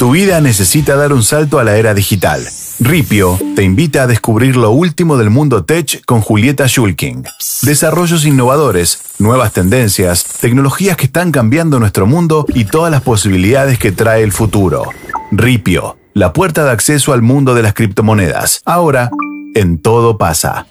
Tu vida necesita dar un salto a la era digital. Ripio te invita a descubrir lo último del mundo tech con Julieta Schulking. Desarrollos innovadores, nuevas tendencias, tecnologías que están cambiando nuestro mundo y todas las posibilidades que trae el futuro. Ripio, la puerta de acceso al mundo de las criptomonedas. Ahora, en todo pasa.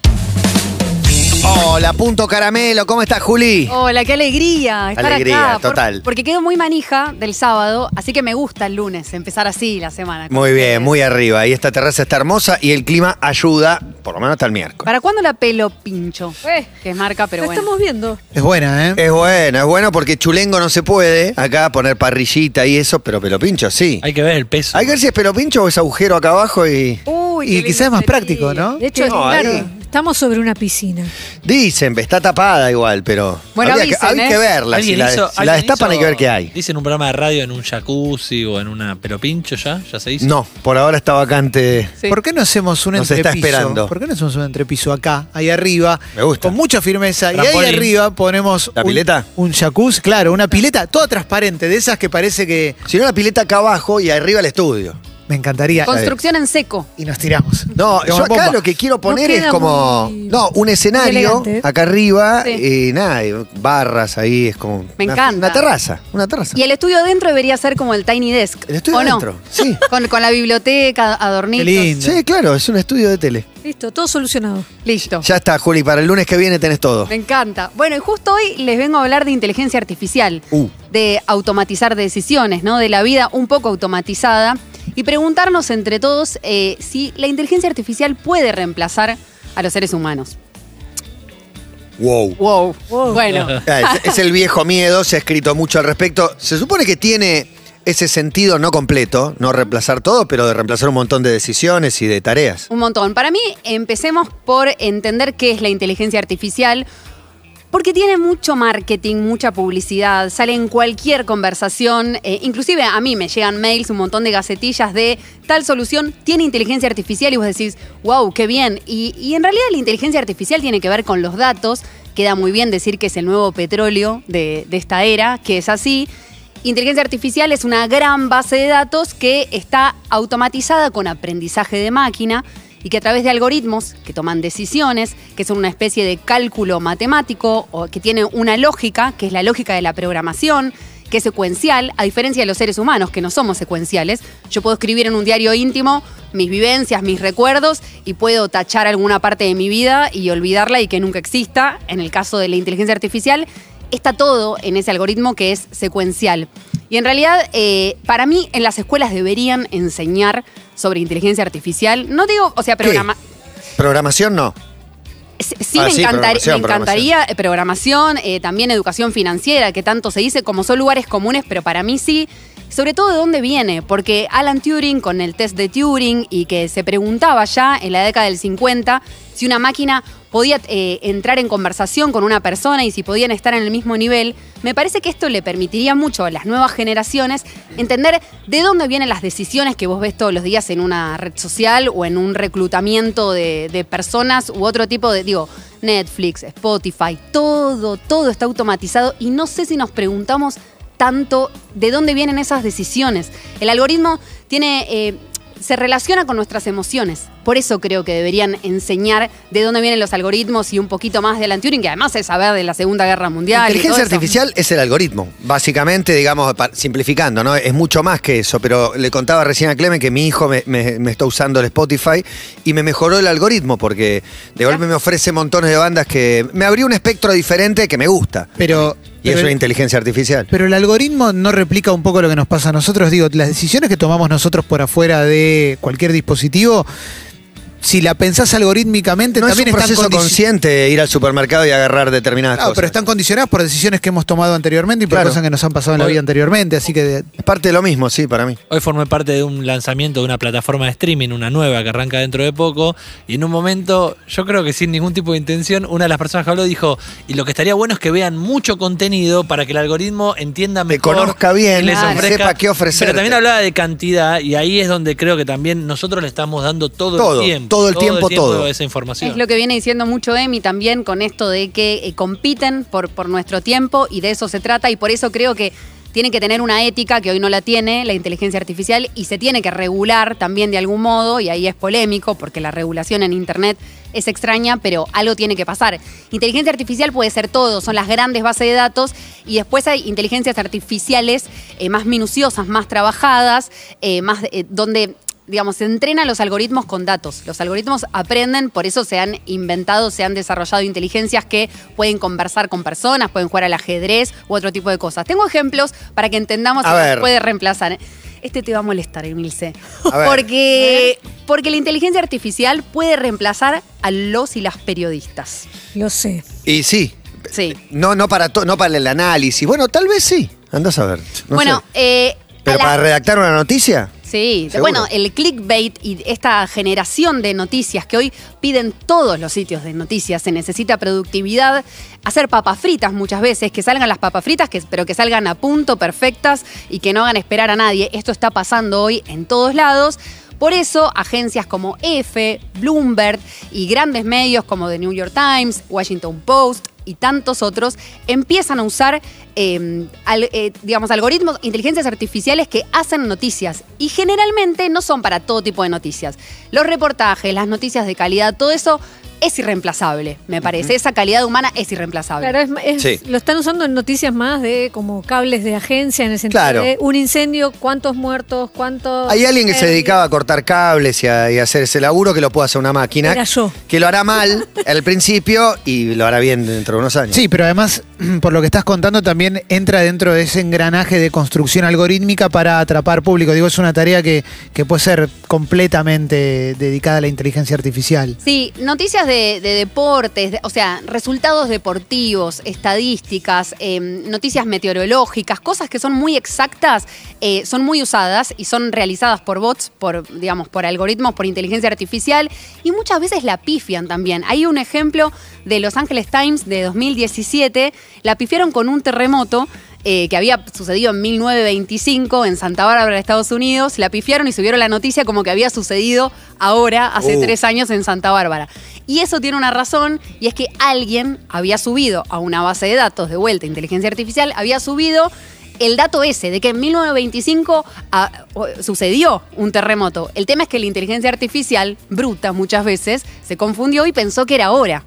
Hola, punto caramelo, ¿cómo estás, Juli? Hola, qué alegría estar Alegría, acá. Por- total. porque quedo muy manija del sábado, así que me gusta el lunes empezar así la semana. Muy bien, ustedes. muy arriba. Y esta terraza está hermosa y el clima ayuda, por lo menos hasta el miércoles. ¿Para cuándo la pelo pincho? Eh, Que es marca, pero lo bueno. estamos viendo. Es buena, ¿eh? Es bueno, es bueno porque chulengo no se puede. Acá poner parrillita y eso, pero pelo pincho sí. Hay que ver el peso. Hay que ver si es pelo pincho o es agujero acá abajo y. Uy, Y qué quizás es más sería. práctico, ¿no? De hecho, No, claro, ahí- estamos sobre una piscina. Dicen, está tapada igual, pero. Bueno, que, hay ¿eh? que verla. Si ¿Alguien la, hizo- si la destapan hizo- hay que ver qué hay. Dicen un programa de radio en un jacuzzi o en una pero pincho ya, ya se hizo. No, por ahora está vacante. Sí. ¿Por qué no hacemos un Nos está entrepiso? esperando. ¿Por qué no hacemos un entrepiso acá, ahí arriba? Me gusta. Con mucha firmeza. Y ahí arriba ponemos. ¿La un- pileta? Un jacuzzi, claro, una pileta toda transparente, de esas que parece que. Si no, la pileta acá abajo y arriba el estudio. Me encantaría. Construcción en seco. Y nos tiramos. No, yo acá bomba. lo que quiero poner es como. muy- No, un escenario elegante. acá arriba, Sí. y nada, barras ahí, es como. Me una, encanta. Una terraza, una terraza. Y el estudio adentro debería ser como el Tiny Desk. El estudio ¿o no? adentro, sí. Con, con la biblioteca, adornitos. Qué lindo. Sí, claro, es un estudio de tele. Listo, todo solucionado. Listo. Ya está, Juli, para el lunes que viene tenés todo. Me encanta. Bueno, y justo hoy les vengo a hablar de inteligencia artificial, Uh. de automatizar decisiones, ¿no? De la vida un poco automatizada y preguntarnos entre todos eh, si la inteligencia artificial puede reemplazar a los seres humanos. Wow. Wow. Wow. Bueno, Ah, Es, es el viejo miedo, se ha escrito mucho al respecto. Se supone que tiene ese sentido no completo, no reemplazar todo, pero de reemplazar un montón de decisiones y de tareas. un montón. Para mí, empecemos por entender qué es la inteligencia artificial. Porque tiene mucho marketing, mucha publicidad, sale en cualquier conversación, eh, inclusive a mí me llegan mails, un montón de gacetillas de tal solución tiene inteligencia artificial y vos decís, wow, qué bien. Y, en realidad la inteligencia artificial tiene que ver con los datos, queda muy bien decir que es el nuevo petróleo de esta era, que es así. Inteligencia artificial es una gran base de datos que está automatizada con aprendizaje de máquina y que a través de algoritmos que toman decisiones, que son una especie de cálculo matemático o que tiene una lógica, que es la lógica de la programación, que es secuencial, a diferencia de los seres humanos, que no somos secuenciales. Yo puedo escribir en un diario íntimo mis vivencias, mis recuerdos y puedo tachar alguna parte de mi vida y olvidarla y que nunca exista. En el caso de la inteligencia artificial, está todo en ese algoritmo que es secuencial. Y en realidad, eh, para mí, en las escuelas deberían enseñar sobre inteligencia artificial. No digo, o sea, programa. Programación no. Sí, sí Ah, me, sí, encantar- programación, me encantaría eh, programación, eh, también educación financiera, que tanto se dice, como son lugares comunes, pero para mí sí. Sobre todo de dónde viene, porque Alan Turing con el test de Turing y que se preguntaba ya en la década del 50 si una máquina podía eh, entrar en conversación con una persona y si podían estar en el mismo nivel, me parece que esto le permitiría mucho a las nuevas generaciones entender de dónde vienen las decisiones que vos ves todos los días en una red social o en un reclutamiento de, personas u otro tipo de, digo, Netflix, Spotify, todo, todo está automatizado y no sé si nos preguntamos tanto de dónde vienen esas decisiones. El algoritmo tiene... eh, se relaciona con nuestras emociones. Por eso creo que deberían enseñar de dónde vienen los algoritmos y un poquito más de Alan Turing, que además es saber de la Segunda Guerra Mundial. y Inteligencia todo eso. artificial es el algoritmo, básicamente, digamos, simplificando, ¿no? Es mucho más que eso, pero le contaba recién a Clemen que mi hijo me, me- me está usando el Spotify y me mejoró el algoritmo porque de golpe me ofrece montones de bandas que me abrió un espectro diferente que me gusta. Pero. Y eso es inteligencia artificial. Pero el algoritmo no replica un poco lo que nos pasa a nosotros. Digo, las decisiones que tomamos nosotros por afuera de cualquier dispositivo, si la pensás algorítmicamente, No es también un están proceso consciente ir al supermercado y agarrar determinadas Claro, cosas. pero están condicionadas por decisiones que hemos tomado anteriormente y por Claro. cosas que nos han pasado en la vida anteriormente. Así que de- Es parte de lo mismo, sí, para mí. Hoy formé parte de un lanzamiento de una plataforma de streaming, una nueva que arranca dentro de poco, y en un momento, yo creo que sin ningún tipo de intención, una de las personas que habló dijo, y lo que estaría bueno es que vean mucho contenido para que el algoritmo entienda Te mejor. conozca bien, les Claro. ofrezca- sepa qué ofrecerte. Pero también hablaba de cantidad, y ahí es donde creo que también nosotros le estamos dando todo, Todo, el tiempo. Todo el tiempo, todo. esa información. Es lo que viene diciendo mucho Emi también con esto de que eh, compiten por, por nuestro tiempo y de eso se trata y por eso creo que tiene que tener una ética que hoy no la tiene la inteligencia artificial y se tiene que regular también de algún modo, y ahí es polémico porque la regulación en Internet es extraña, pero algo tiene que pasar. Inteligencia artificial puede ser todo, son las grandes bases de datos y después hay inteligencias artificiales eh, más minuciosas, más trabajadas, eh, más eh, donde digamos, se entrenan los algoritmos con datos. Los algoritmos aprenden, por eso se han inventado, se han desarrollado inteligencias que pueden conversar con personas, pueden jugar al ajedrez u otro tipo de cosas. Tengo ejemplos para que entendamos A puede reemplazar. Este te va a molestar, Emilce. A ver. Porque, porque la inteligencia artificial puede reemplazar a los y las periodistas. Lo sé. Y sí. Sí. No, no para to- no para el análisis. Bueno, tal vez sí. Andás a ver. No bueno, sé. eh, ¿Pero a la- para redactar una noticia? Sí, ¿Seguro? bueno, el clickbait y esta generación de noticias que hoy piden todos los sitios de noticias, se necesita productividad, hacer papas fritas muchas veces, que salgan las papas fritas, que, pero que salgan a punto, perfectas y que no hagan esperar a nadie. Esto está pasando hoy en todos lados. Por eso, agencias como EFE, Bloomberg y grandes medios como The New York Times, Washington Post y tantos otros empiezan a usar, al- eh, digamos, algoritmos, inteligencias artificiales que hacen noticias. Y generalmente no son para todo tipo de noticias. Los reportajes, las noticias de calidad, todo eso es irreemplazable, me parece. Esa calidad humana es irreemplazable. Claro, es, es- Sí. lo están usando en noticias más de como cables de agencia, en el sentido Claro. de un incendio, cuántos muertos, cuántos... Hay alguien que se dedicaba a cortar cables y a, y a hacer ese laburo que lo puede hacer una máquina. Era yo. Que lo hará mal al principio y lo hará bien dentro de unos años. Sí, pero además, por lo que estás contando, también entra dentro de ese engranaje de construcción algorítmica para atrapar público. Digo, es una tarea que, que puede ser completamente dedicada a la inteligencia artificial. Sí, noticias de, de deportes, de- o sea, resultados deportivos, estadísticas, eh, noticias meteorológicas, cosas que son muy exactas, eh, son muy usadas y son realizadas por bots, por, digamos, por algoritmos, por inteligencia artificial y muchas veces la pifian también. Hay un ejemplo de Los Angeles Times de 2017, la pifiaron con un terremoto eh, que había sucedido en 1925 en Santa Bárbara, Estados Unidos. La pifiaron y subieron la noticia como que había sucedido ahora, hace Uh. tres años, en Santa Bárbara. Y eso tiene una razón, y es que alguien había subido a una base de datos de vuelta, inteligencia artificial, había subido el dato ese de que en 1925 ah, sucedió un terremoto. El tema es que la inteligencia artificial, bruta muchas veces, se confundió y pensó que era ahora.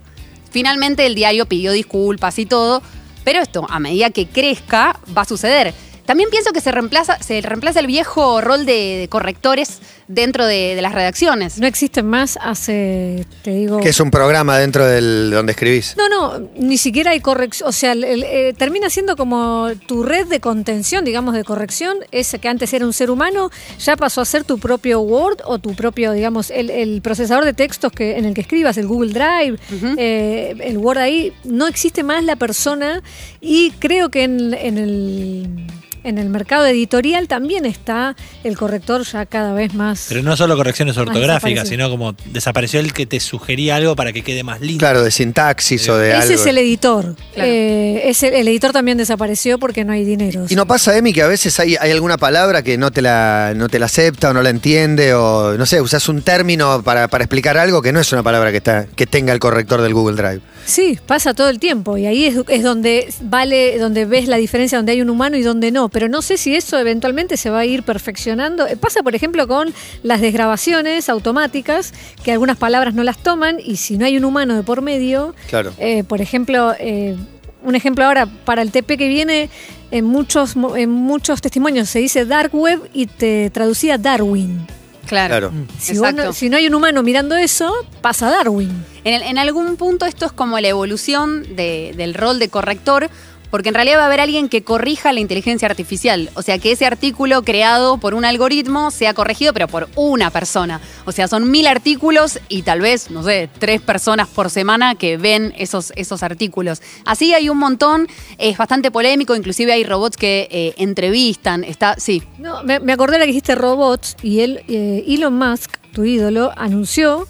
Finalmente el diario pidió disculpas y todo, pero esto a medida que crezca va a suceder. También pienso que se reemplaza, se reemplaza el viejo rol de, de correctores dentro de, de las redacciones. No existen más hace, te digo... Que es un programa dentro del donde escribís. No, no, ni siquiera hay corrección. O sea, el- el- eh, termina siendo como tu red de contención, digamos, de corrección. Ese que antes era un ser humano, ya pasó a ser tu propio Word o tu propio, digamos, el, el procesador de textos que, en el que escribas, el Google Drive, eh, el Word ahí. No existe más la persona y creo que en, en el. En el mercado editorial también está el corrector ya cada vez más. Pero no solo correcciones ortográficas, sino como desapareció el que te sugería algo para que quede más lindo. Claro, de sintaxis o de Ese algo. es el editor. Claro. Eh, ese- el editor también desapareció porque no hay dinero. Y no pasa, Emi, que a veces hay, hay alguna palabra que no te, la, no te la acepta o no la entiende o, no sé, usas un término para, para explicar algo que no es una palabra que, está, que tenga el corrector del Google Drive. Sí, pasa todo el tiempo y ahí es, es donde vale, donde ves la diferencia donde hay un humano y donde no. Pero no sé si eso eventualmente se va a ir perfeccionando. Eh, Pasa, por ejemplo, con las desgrabaciones automáticas, que algunas palabras no las toman y si no hay un humano de por medio, Claro. eh, por ejemplo, eh, un ejemplo ahora para el TP que viene, en muchos, en muchos testimonios se dice dark web y te traducía Darwin. Claro. Claro. Si, vos no, Exacto. si no hay un humano mirando eso, pasa Darwin. En, el- en algún punto esto es como la evolución de- del rol de corrector, porque en realidad va a haber alguien que corrija la inteligencia artificial. O sea, que ese artículo creado por un algoritmo sea corregido, pero por una persona. O sea, son mil artículos y tal vez, no sé, tres personas por semana que ven esos, esos artículos. Así hay un montón, es bastante polémico, inclusive hay robots que eh, entrevistan, está, sí. No, me, me acordé de la que dijiste robots y él, eh, Elon Musk, tu ídolo, anunció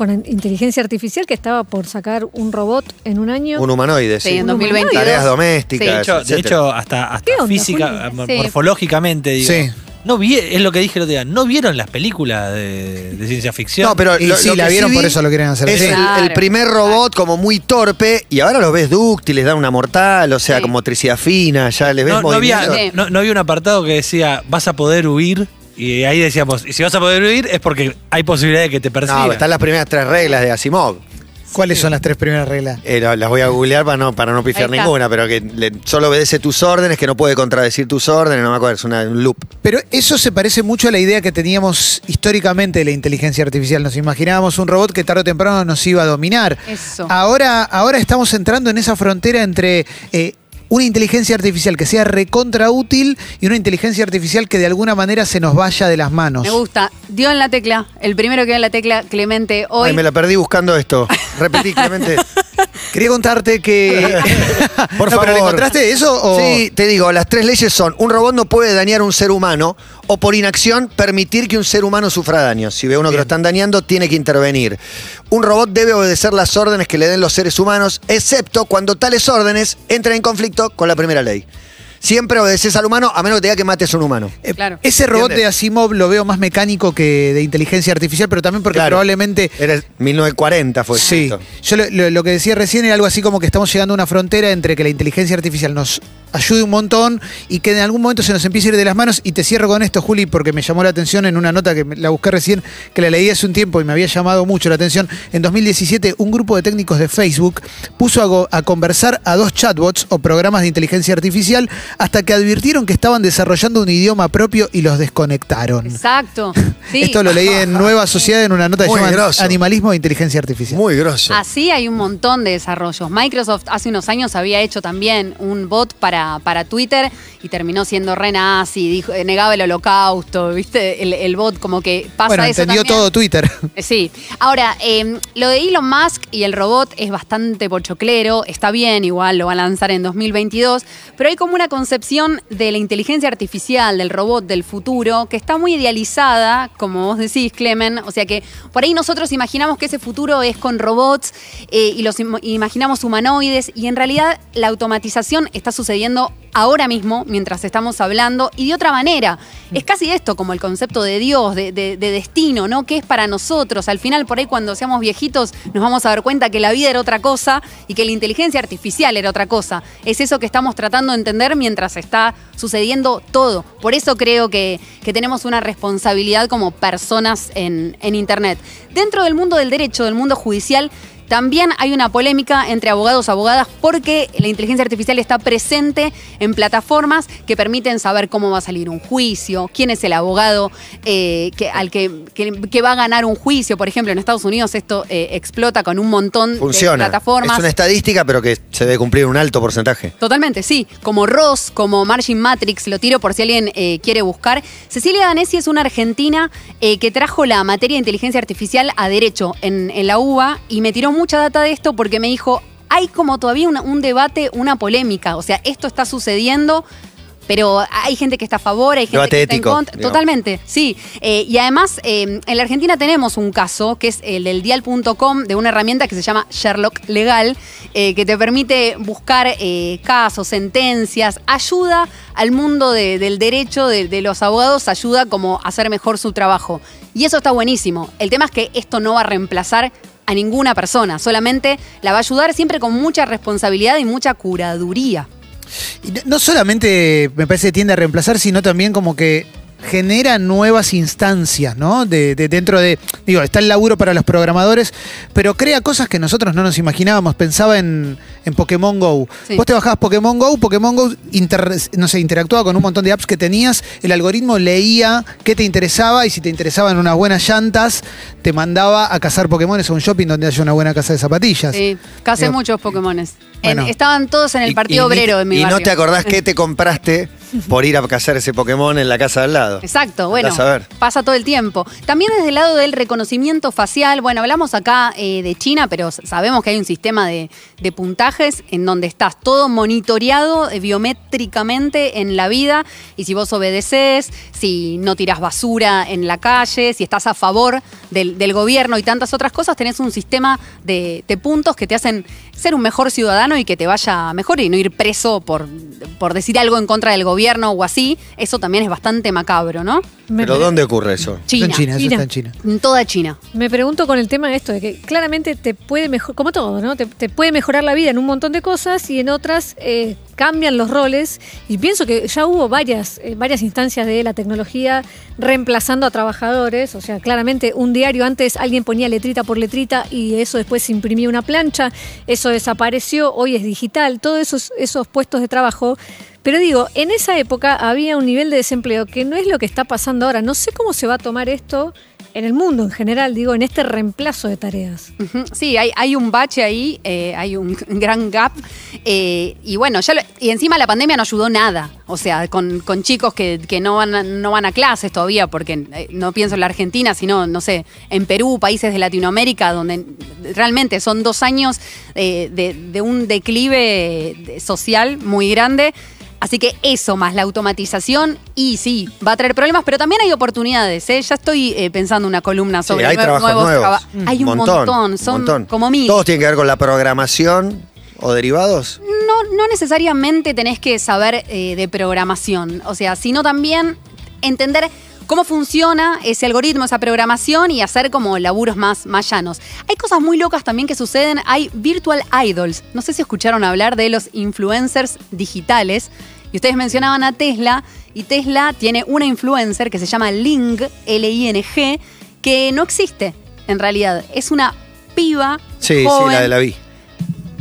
con in- inteligencia artificial que estaba por sacar un robot en un año. Un humanoide, sí. Sí, en Un humanoide. 2022. Tareas domésticas. De hecho, de etcétera. hecho, hasta, hasta ¿Qué onda, física, Sí. morfológicamente, digo, Sí. no vi, es lo que dije el otro día, no vieron las películas de, de ciencia ficción. No, pero Y lo, sí, lo la vieron, vi por eso lo quieren hacer. Es Sí. el, Claro, el primer robot como muy torpe y ahora los ves dúctiles, dan una mortal, o sea, Sí. con motricidad fina, ya les ves no, no había, movimiento. Sí. no- no había un apartado que decía, vas a poder huir. Y ahí decíamos, y si vas a poder huir es porque hay posibilidad de que te persigan. No, están las primeras tres reglas de Asimov. ¿Cuáles son las tres primeras reglas? Eh, la- las voy a googlear para no, para no pifiar ninguna, pero que le- solo obedece tus órdenes, que no puede contradecir tus órdenes, no me acuerdo, es una- un loop. Pero eso se parece mucho a la idea que teníamos históricamente de la inteligencia artificial. Nos imaginábamos un robot que tarde o temprano nos iba a dominar. Eso. Ahora, ahora estamos entrando en esa frontera entre eh, una inteligencia artificial que sea recontra útil y una inteligencia artificial que de alguna manera se nos vaya de las manos. Me gusta. Dio en la tecla. El primero que dio en la tecla, Clemente, hoy. Ay, me la perdí buscando esto. Repetí, Clemente. Quería contarte que. Por No, ¿Pero le favor. encontraste eso? O... Sí, te digo, las tres leyes son, un robot no puede dañar a un ser humano o por inacción permitir que un ser humano sufra daño. Si ve uno que lo están dañando, tiene que intervenir. Un robot debe obedecer las órdenes que le den los seres humanos, excepto cuando tales órdenes entren en conflicto con la primera ley. Siempre obedeces al humano a menos que te diga que mates a un humano. Eh, Claro. Ese robot ¿Entiendes? de Asimov lo veo más mecánico que de inteligencia artificial, pero también porque Claro. probablemente Era 1940 fue Sí, esto. yo lo, lo- lo que decía recién era algo así como que estamos llegando a una frontera entre que la inteligencia artificial nos ayude un montón y que en algún momento se nos empiece a ir de las manos. Y te cierro con esto, Juli, porque me llamó la atención en una nota que me- la busqué recién, que la leí hace un tiempo y me había llamado mucho la atención. En 2017, un grupo de técnicos de Facebook puso a, go- a conversar a dos chatbots o programas de inteligencia artificial hasta que advirtieron que estaban desarrollando un idioma propio y los desconectaron. Exacto. Sí. Esto lo leí en Nueva Sociedad en una nota que se Muy llama grosso. Animalismo e Inteligencia Artificial. Muy grosso. Así hay un montón de desarrollos. Microsoft hace unos años había hecho también un bot para, para Twitter y terminó siendo re nazi, dijo, eh, negaba el holocausto, ¿viste? El, el bot como que pasa bueno, eso entendió también. todo Twitter. Eh, Sí. Ahora, eh, lo de Elon Musk y el robot es bastante pochoclero, está bien, igual lo va a lanzar en 2022, pero hay como una concepción de la inteligencia artificial, del robot del futuro, que está muy idealizada, como vos decís, Clemen. O sea que por ahí nosotros imaginamos que ese futuro es con robots eh, y los im- imaginamos humanoides, y en realidad la automatización está sucediendo ahora mismo, mientras estamos hablando, y de otra manera. Es casi esto, como el concepto de Dios, de, de- de destino, ¿no? Que es para nosotros. Al final, por ahí, cuando seamos viejitos, nos vamos a dar cuenta que la vida era otra cosa y que la inteligencia artificial era otra cosa. Es eso que estamos tratando de entender mientras está sucediendo todo. Por eso creo que, que tenemos una responsabilidad como personas en, en Internet. Dentro del mundo del derecho, del mundo judicial, también hay una polémica entre abogados y abogadas porque la inteligencia artificial está presente en plataformas que permiten saber cómo va a salir un juicio, quién es el abogado eh, que, al que, que- que va a ganar un juicio. Por ejemplo, en Estados Unidos esto eh, explota con un montón de plataformas. Es una estadística, pero que se debe cumplir un alto porcentaje. Totalmente, sí. Como Ross, como Margin Matrix, lo tiro por si alguien eh, quiere buscar. Cecilia Danesi es una argentina que trajo la materia de inteligencia artificial a derecho en, en la UBA y me tiró mucha data de esto porque me dijo, hay como todavía una- un debate, una polémica. O sea, esto está sucediendo. Pero hay gente que está a favor, hay gente Debate que está ético, en contra. digamos. Totalmente, sí. Eh, y además, eh, en la Argentina tenemos un caso, que es el del dial.com, de una herramienta que se llama Sherlock Legal, eh, que te permite buscar casos, sentencias, ayuda al mundo de- del derecho, de, de los abogados, ayuda como a hacer mejor su trabajo. Y eso está buenísimo. El tema es que esto no va a reemplazar a ninguna persona, solamente la va a ayudar siempre con mucha responsabilidad y mucha curaduría. Y no- solamente me parece que tiende a reemplazar, sino también como que genera nuevas instancias, ¿no? De, de- dentro de, digo, está el laburo para los programadores, pero crea cosas que nosotros no nos imaginábamos. Pensaba en, en Pokémon Go. Sí. Vos te bajabas Pokémon Go, Pokémon Go inter- no sé, interactuaba con un montón de apps que tenías, el algoritmo leía qué te interesaba y si te interesaban unas buenas llantas, te mandaba a cazar Pokémones a un shopping donde haya una buena casa de zapatillas. Sí, casé Digo, muchos Pokémones. En- estaban todos en el partido y obrero de mi Y barrio. no te acordás qué te compraste por ir a cazar ese Pokémon en la casa de al lado. Exacto, bueno, Andás a ver. pasa todo el tiempo. También desde el lado del reconocimiento facial, bueno, hablamos acá eh, de China, pero sabemos que hay un sistema de, de en donde estás todo monitoreado eh, biométricamente en la vida y si vos obedeces, si no tiras basura en la calle, si estás a favor del, del gobierno y tantas otras cosas, tenés un sistema de, de puntos que te hacen ser un mejor ciudadano y que te vaya mejor y no ir preso por, por decir algo en contra del gobierno o así. Eso también es bastante macabro, ¿no? ¿Pero dónde ocurre eso? China. En China, eso China. está en China. En toda China. Me pregunto con el tema de esto, de que claramente te puede mejorar, como todo, ¿no? Te, te puede mejorar la vida en un montón de cosas y en otras eh, cambian los roles. Y pienso que ya hubo varias, eh, varias instancias de la tecnología reemplazando a trabajadores. O sea, claramente un diario antes alguien ponía letrita por letrita y eso después se imprimía una plancha, eso desapareció, hoy es digital, todos esos, esos puestos de trabajo. Pero digo, en esa época había un nivel de desempleo que no es lo que está pasando ahora. No sé cómo se va a tomar esto en el mundo en general, digo, en este reemplazo de tareas. Sí, hay, hay un bache ahí, eh, hay un gran gap. eh, y bueno, ya lo- y encima la pandemia no ayudó nada. O sea, con, chicos que, no, van no van a clases todavía, porque eh, no pienso en la Argentina, sino, no sé, en Perú, países de Latinoamérica, donde realmente son dos años de, un declive de- social muy grande. Así que eso más la automatización y sí, va a traer problemas, pero también hay oportunidades. ¿eh? Ya estoy eh, pensando una columna Sí, sobre hay nue- trabajos nuevos nuevos. traba- Hay un montón, son montón. como mil. ¿Todos tienen que ver con la programación o derivados? No, no necesariamente tenés que saber eh, de programación, o sea, sino también entender cómo funciona ese algoritmo, esa programación y hacer como laburos más, más llanos. Hay cosas muy locas también que suceden, hay virtual idols, no sé si escucharon hablar de los influencers digitales, y ustedes mencionaban a Tesla, y Tesla tiene una influencer que se llama Ling, L-I-N-G, que no existe en realidad, es una piba Sí, joven, sí, la de la vi.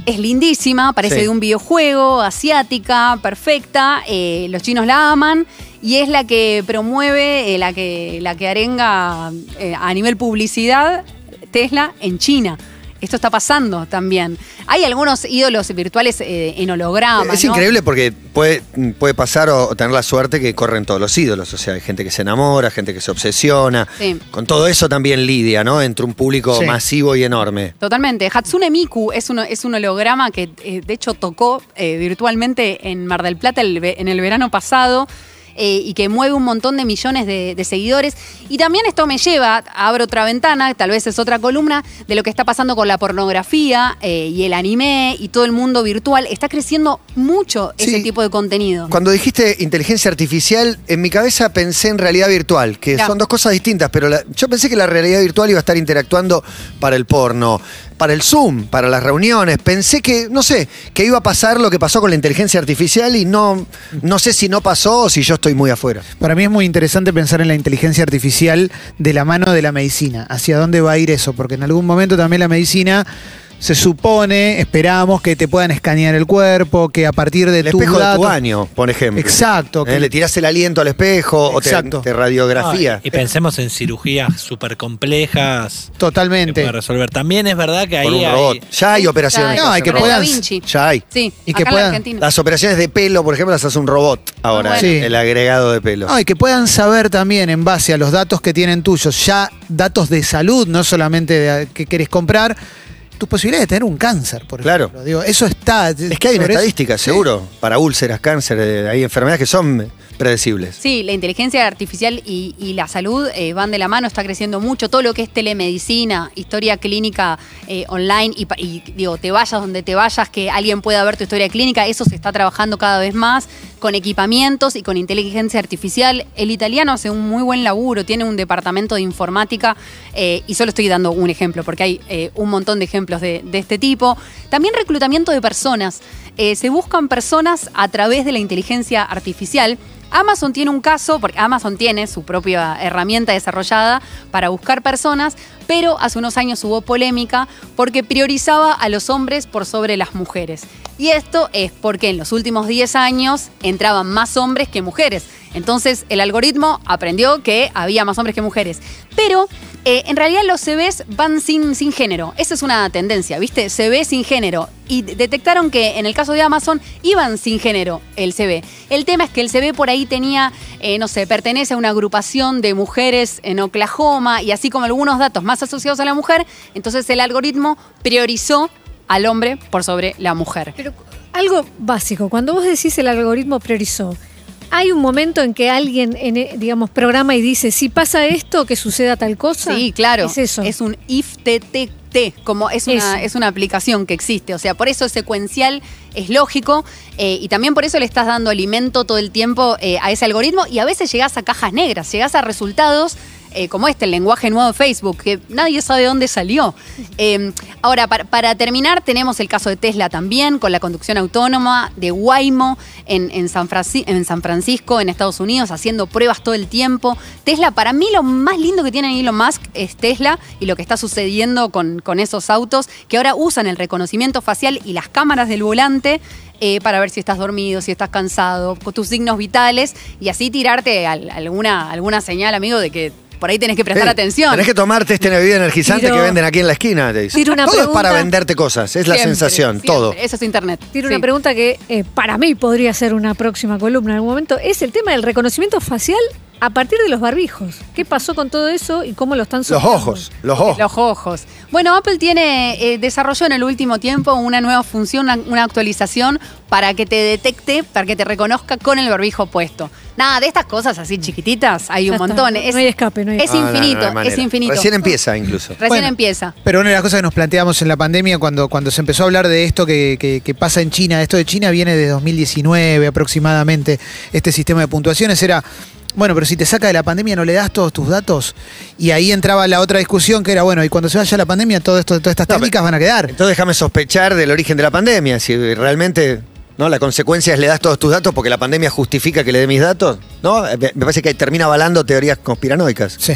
es lindísima, parece Sí. de un videojuego, asiática, perfecta. eh, los chinos la aman y es la que promueve, eh, la, que, la que arenga eh, a nivel publicidad Tesla en China. Esto está pasando también. Hay algunos ídolos virtuales eh, en holograma. Es ¿no? increíble porque puede, puede pasar o, o tener la suerte que corren todos los ídolos. O sea, hay gente que se enamora, gente que se obsesiona. Sí. Con todo eso también lidia, ¿no? Entre un público Sí. masivo y enorme. Totalmente. Hatsune Miku es, uno, es un holograma que eh, de hecho tocó eh, virtualmente en Mar del Plata el en el verano pasado. Eh, y que mueve un montón de millones de, de seguidores. Y también esto me lleva, abro otra ventana, tal vez es otra columna, de lo que está pasando con la pornografía eh, y el anime y todo el mundo virtual. Está creciendo mucho ese tipo de contenido. Cuando dijiste inteligencia artificial, en mi cabeza pensé en realidad virtual, que son dos cosas distintas, pero la- yo pensé que la realidad virtual iba a estar interactuando para el porno, para el Zoom, para las reuniones. Pensé que, no sé, que iba a pasar lo que pasó con la inteligencia artificial y no, no sé si no pasó o si yo estoy muy afuera. Para mí es muy interesante pensar en la inteligencia artificial de la mano de la medicina. ¿Hacia dónde va a ir eso? Porque en algún momento también la medicina se supone, esperamos, que te puedan escanear el cuerpo, que a partir de El tus espejo de tu baño, por ejemplo. Exacto, Eh, que- Le tirás el aliento al espejo o te, Exacto. te radiografía. Ah, y pensemos en cirugías súper complejas Totalmente. puede resolver. También es verdad que ahí Con un hay- robot. Ya hay Sí, operaciones. ya No, hay que puedan- Vinci. Ya hay. Sí, Y que puedan- Argentina. Las operaciones de pelo, por ejemplo, las hace un robot ahora. Ah, bueno. Sí. El agregado de pelo. No, y que puedan saber también en base a los datos que tienen tuyos, ya datos de salud, no solamente de que querés comprar, tus posibilidades de tener un cáncer, por Claro. ejemplo. Digo, eso está. Es que hay una eso- estadística, seguro, para úlceras, cáncer, eh, hay enfermedades que son predecibles. Sí, la inteligencia artificial y, y la salud eh, van de la mano, está creciendo mucho. Todo lo que es telemedicina, historia clínica eh, online y, digo, te vayas donde te vayas, que alguien pueda ver tu historia clínica, eso se está trabajando cada vez más con equipamientos y con inteligencia artificial. El italiano hace un muy buen laburo, tiene un departamento de informática eh, y solo estoy dando un ejemplo porque hay eh, un montón de ejemplos de, este tipo. También reclutamiento de personas. Eh, se buscan personas a través de la inteligencia artificial. Amazon tiene un caso, porque Amazon tiene su propia herramienta desarrollada para buscar personas, pero hace unos años hubo polémica porque priorizaba a los hombres por sobre las mujeres. Y esto es porque en los últimos 10 años entraban más hombres que mujeres. Entonces el algoritmo aprendió que había más hombres que mujeres. Pero eh, en realidad los CVs van sin, sin género. Esa es una tendencia, ¿viste? CV sin género. Y de- detectaron que en el caso de Amazon iban sin género el CV. El tema es que el CV por ahí tenía, eh, no sé, pertenece a una agrupación de mujeres en Oklahoma y así como algunos datos más asociados a la mujer. Entonces el algoritmo priorizó al hombre por sobre la mujer. Pero algo básico, cuando vos decís el algoritmo priorizó, Hay un momento en que alguien, en, eh, digamos, programa y dice, si pasa esto, que suceda tal cosa. Sí, claro. Es eso. Es un if TTT, como es una, es una aplicación que existe. O sea, por eso es secuencial, es lógico, eh, y también por eso le estás dando alimento todo el tiempo eh, a ese algoritmo, y a veces llegás a cajas negras, llegás a resultados. Eh, como este, el lenguaje nuevo de Facebook, que nadie sabe dónde salió. Eh, ahora, para, terminar, tenemos el caso de Tesla también, con la conducción autónoma, de Waymo en, en San en San Francisco, en Estados Unidos, haciendo pruebas todo el tiempo. Tesla, para mí lo más lindo que tiene Elon Musk es Tesla y lo que está sucediendo con, con esos autos que ahora usan el reconocimiento facial y las cámaras del volante eh, para ver si estás dormido, si estás cansado, con tus signos vitales y así tirarte al- alguna, alguna señal, amigo, de que por ahí tenés que prestar Sí, atención. Tenés que tomarte este bebida energizante Tiro- que venden aquí en la esquina. Te dicen. Tiro una todo es para pregunta. venderte cosas, es la Siempre, sensación, siempre. todo. Eso es internet. Tiene Sí. una pregunta que eh, para mí podría ser una próxima columna en algún momento. Es el tema del reconocimiento facial a partir de los barbijos. ¿Qué pasó con todo eso y cómo lo están Los sorteando? ojos, los ojos. Los ojos. Bueno, Apple tiene, eh, desarrolló en el último tiempo una nueva función, una, una actualización para que te detecte, para que te reconozca con el barbijo puesto. Nada, de estas cosas así chiquititas hay un Ya está, montón. no Es, hay escape, no hay es No, no, no, no hay infinito, manera. es infinito. Recién empieza incluso. Recién Bueno. empieza. Pero una de las cosas que nos planteamos en la pandemia, cuando, cuando se empezó a hablar de esto que, que- que pasa en China, esto de China viene de 2019 aproximadamente, este sistema de puntuaciones era, bueno, pero si te saca de la pandemia no le das todos tus datos. Y ahí entraba la otra discusión que era, bueno, y cuando se vaya la pandemia, todo esto, todas estas No, técnicas van a quedar. Entonces déjame sospechar del origen de la pandemia. Si realmente no, la consecuencia es le das todos tus datos porque la pandemia justifica que le dé mis datos. ¿No? Me me parece que termina avalando teorías conspiranoicas. Sí.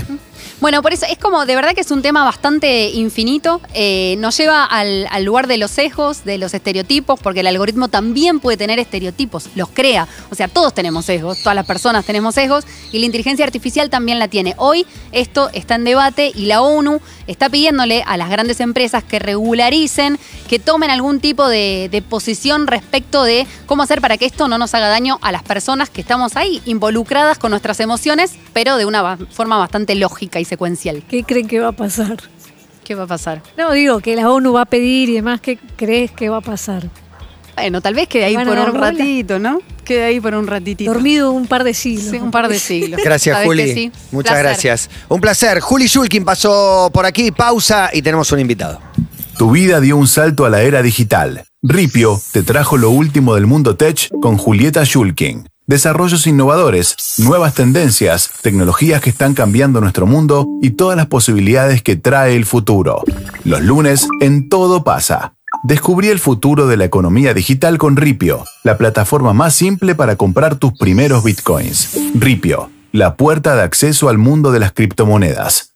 Bueno, por eso es como, de verdad que es un tema bastante infinito. eh, nos lleva al, al lugar de los sesgos, de los estereotipos, porque el algoritmo también puede tener estereotipos, los crea. O sea, todos tenemos sesgos, todas las personas tenemos sesgos, y la inteligencia artificial también la tiene. Hoy esto está en debate y la ONU está pidiéndole a las grandes empresas que regularicen, que tomen algún tipo de, de posición respecto de cómo hacer para que esto no nos haga daño a las personas que estamos ahí involucradas con nuestras emociones, pero de una forma bastante lógica y secuencial. ¿Qué creen que va a pasar? ¿Qué va a pasar? No, digo que la ONU va a pedir y demás. ¿Qué crees que va a pasar? Bueno, tal vez quede ahí ¿Van a por un bola? ratito, ¿no? Quede ahí por un ratitito. Dormido un par de siglos. Sí, un par de siglos. Gracias, ¿Sabés Juli. sí? Muchas Placer. gracias. Un placer. Juli Shulkin pasó por aquí, pausa y tenemos un invitado. Tu vida dio un salto a la era digital. Ripio te trajo lo último del mundo tech con Julieta Schulking. Desarrollos innovadores, nuevas tendencias, tecnologías que están cambiando nuestro mundo y todas las posibilidades que trae el futuro. Los lunes en Todo pasa. Descubrí el futuro de la economía digital con Ripio, la plataforma más simple para comprar tus primeros bitcoins. Ripio, la puerta de acceso al mundo de las criptomonedas.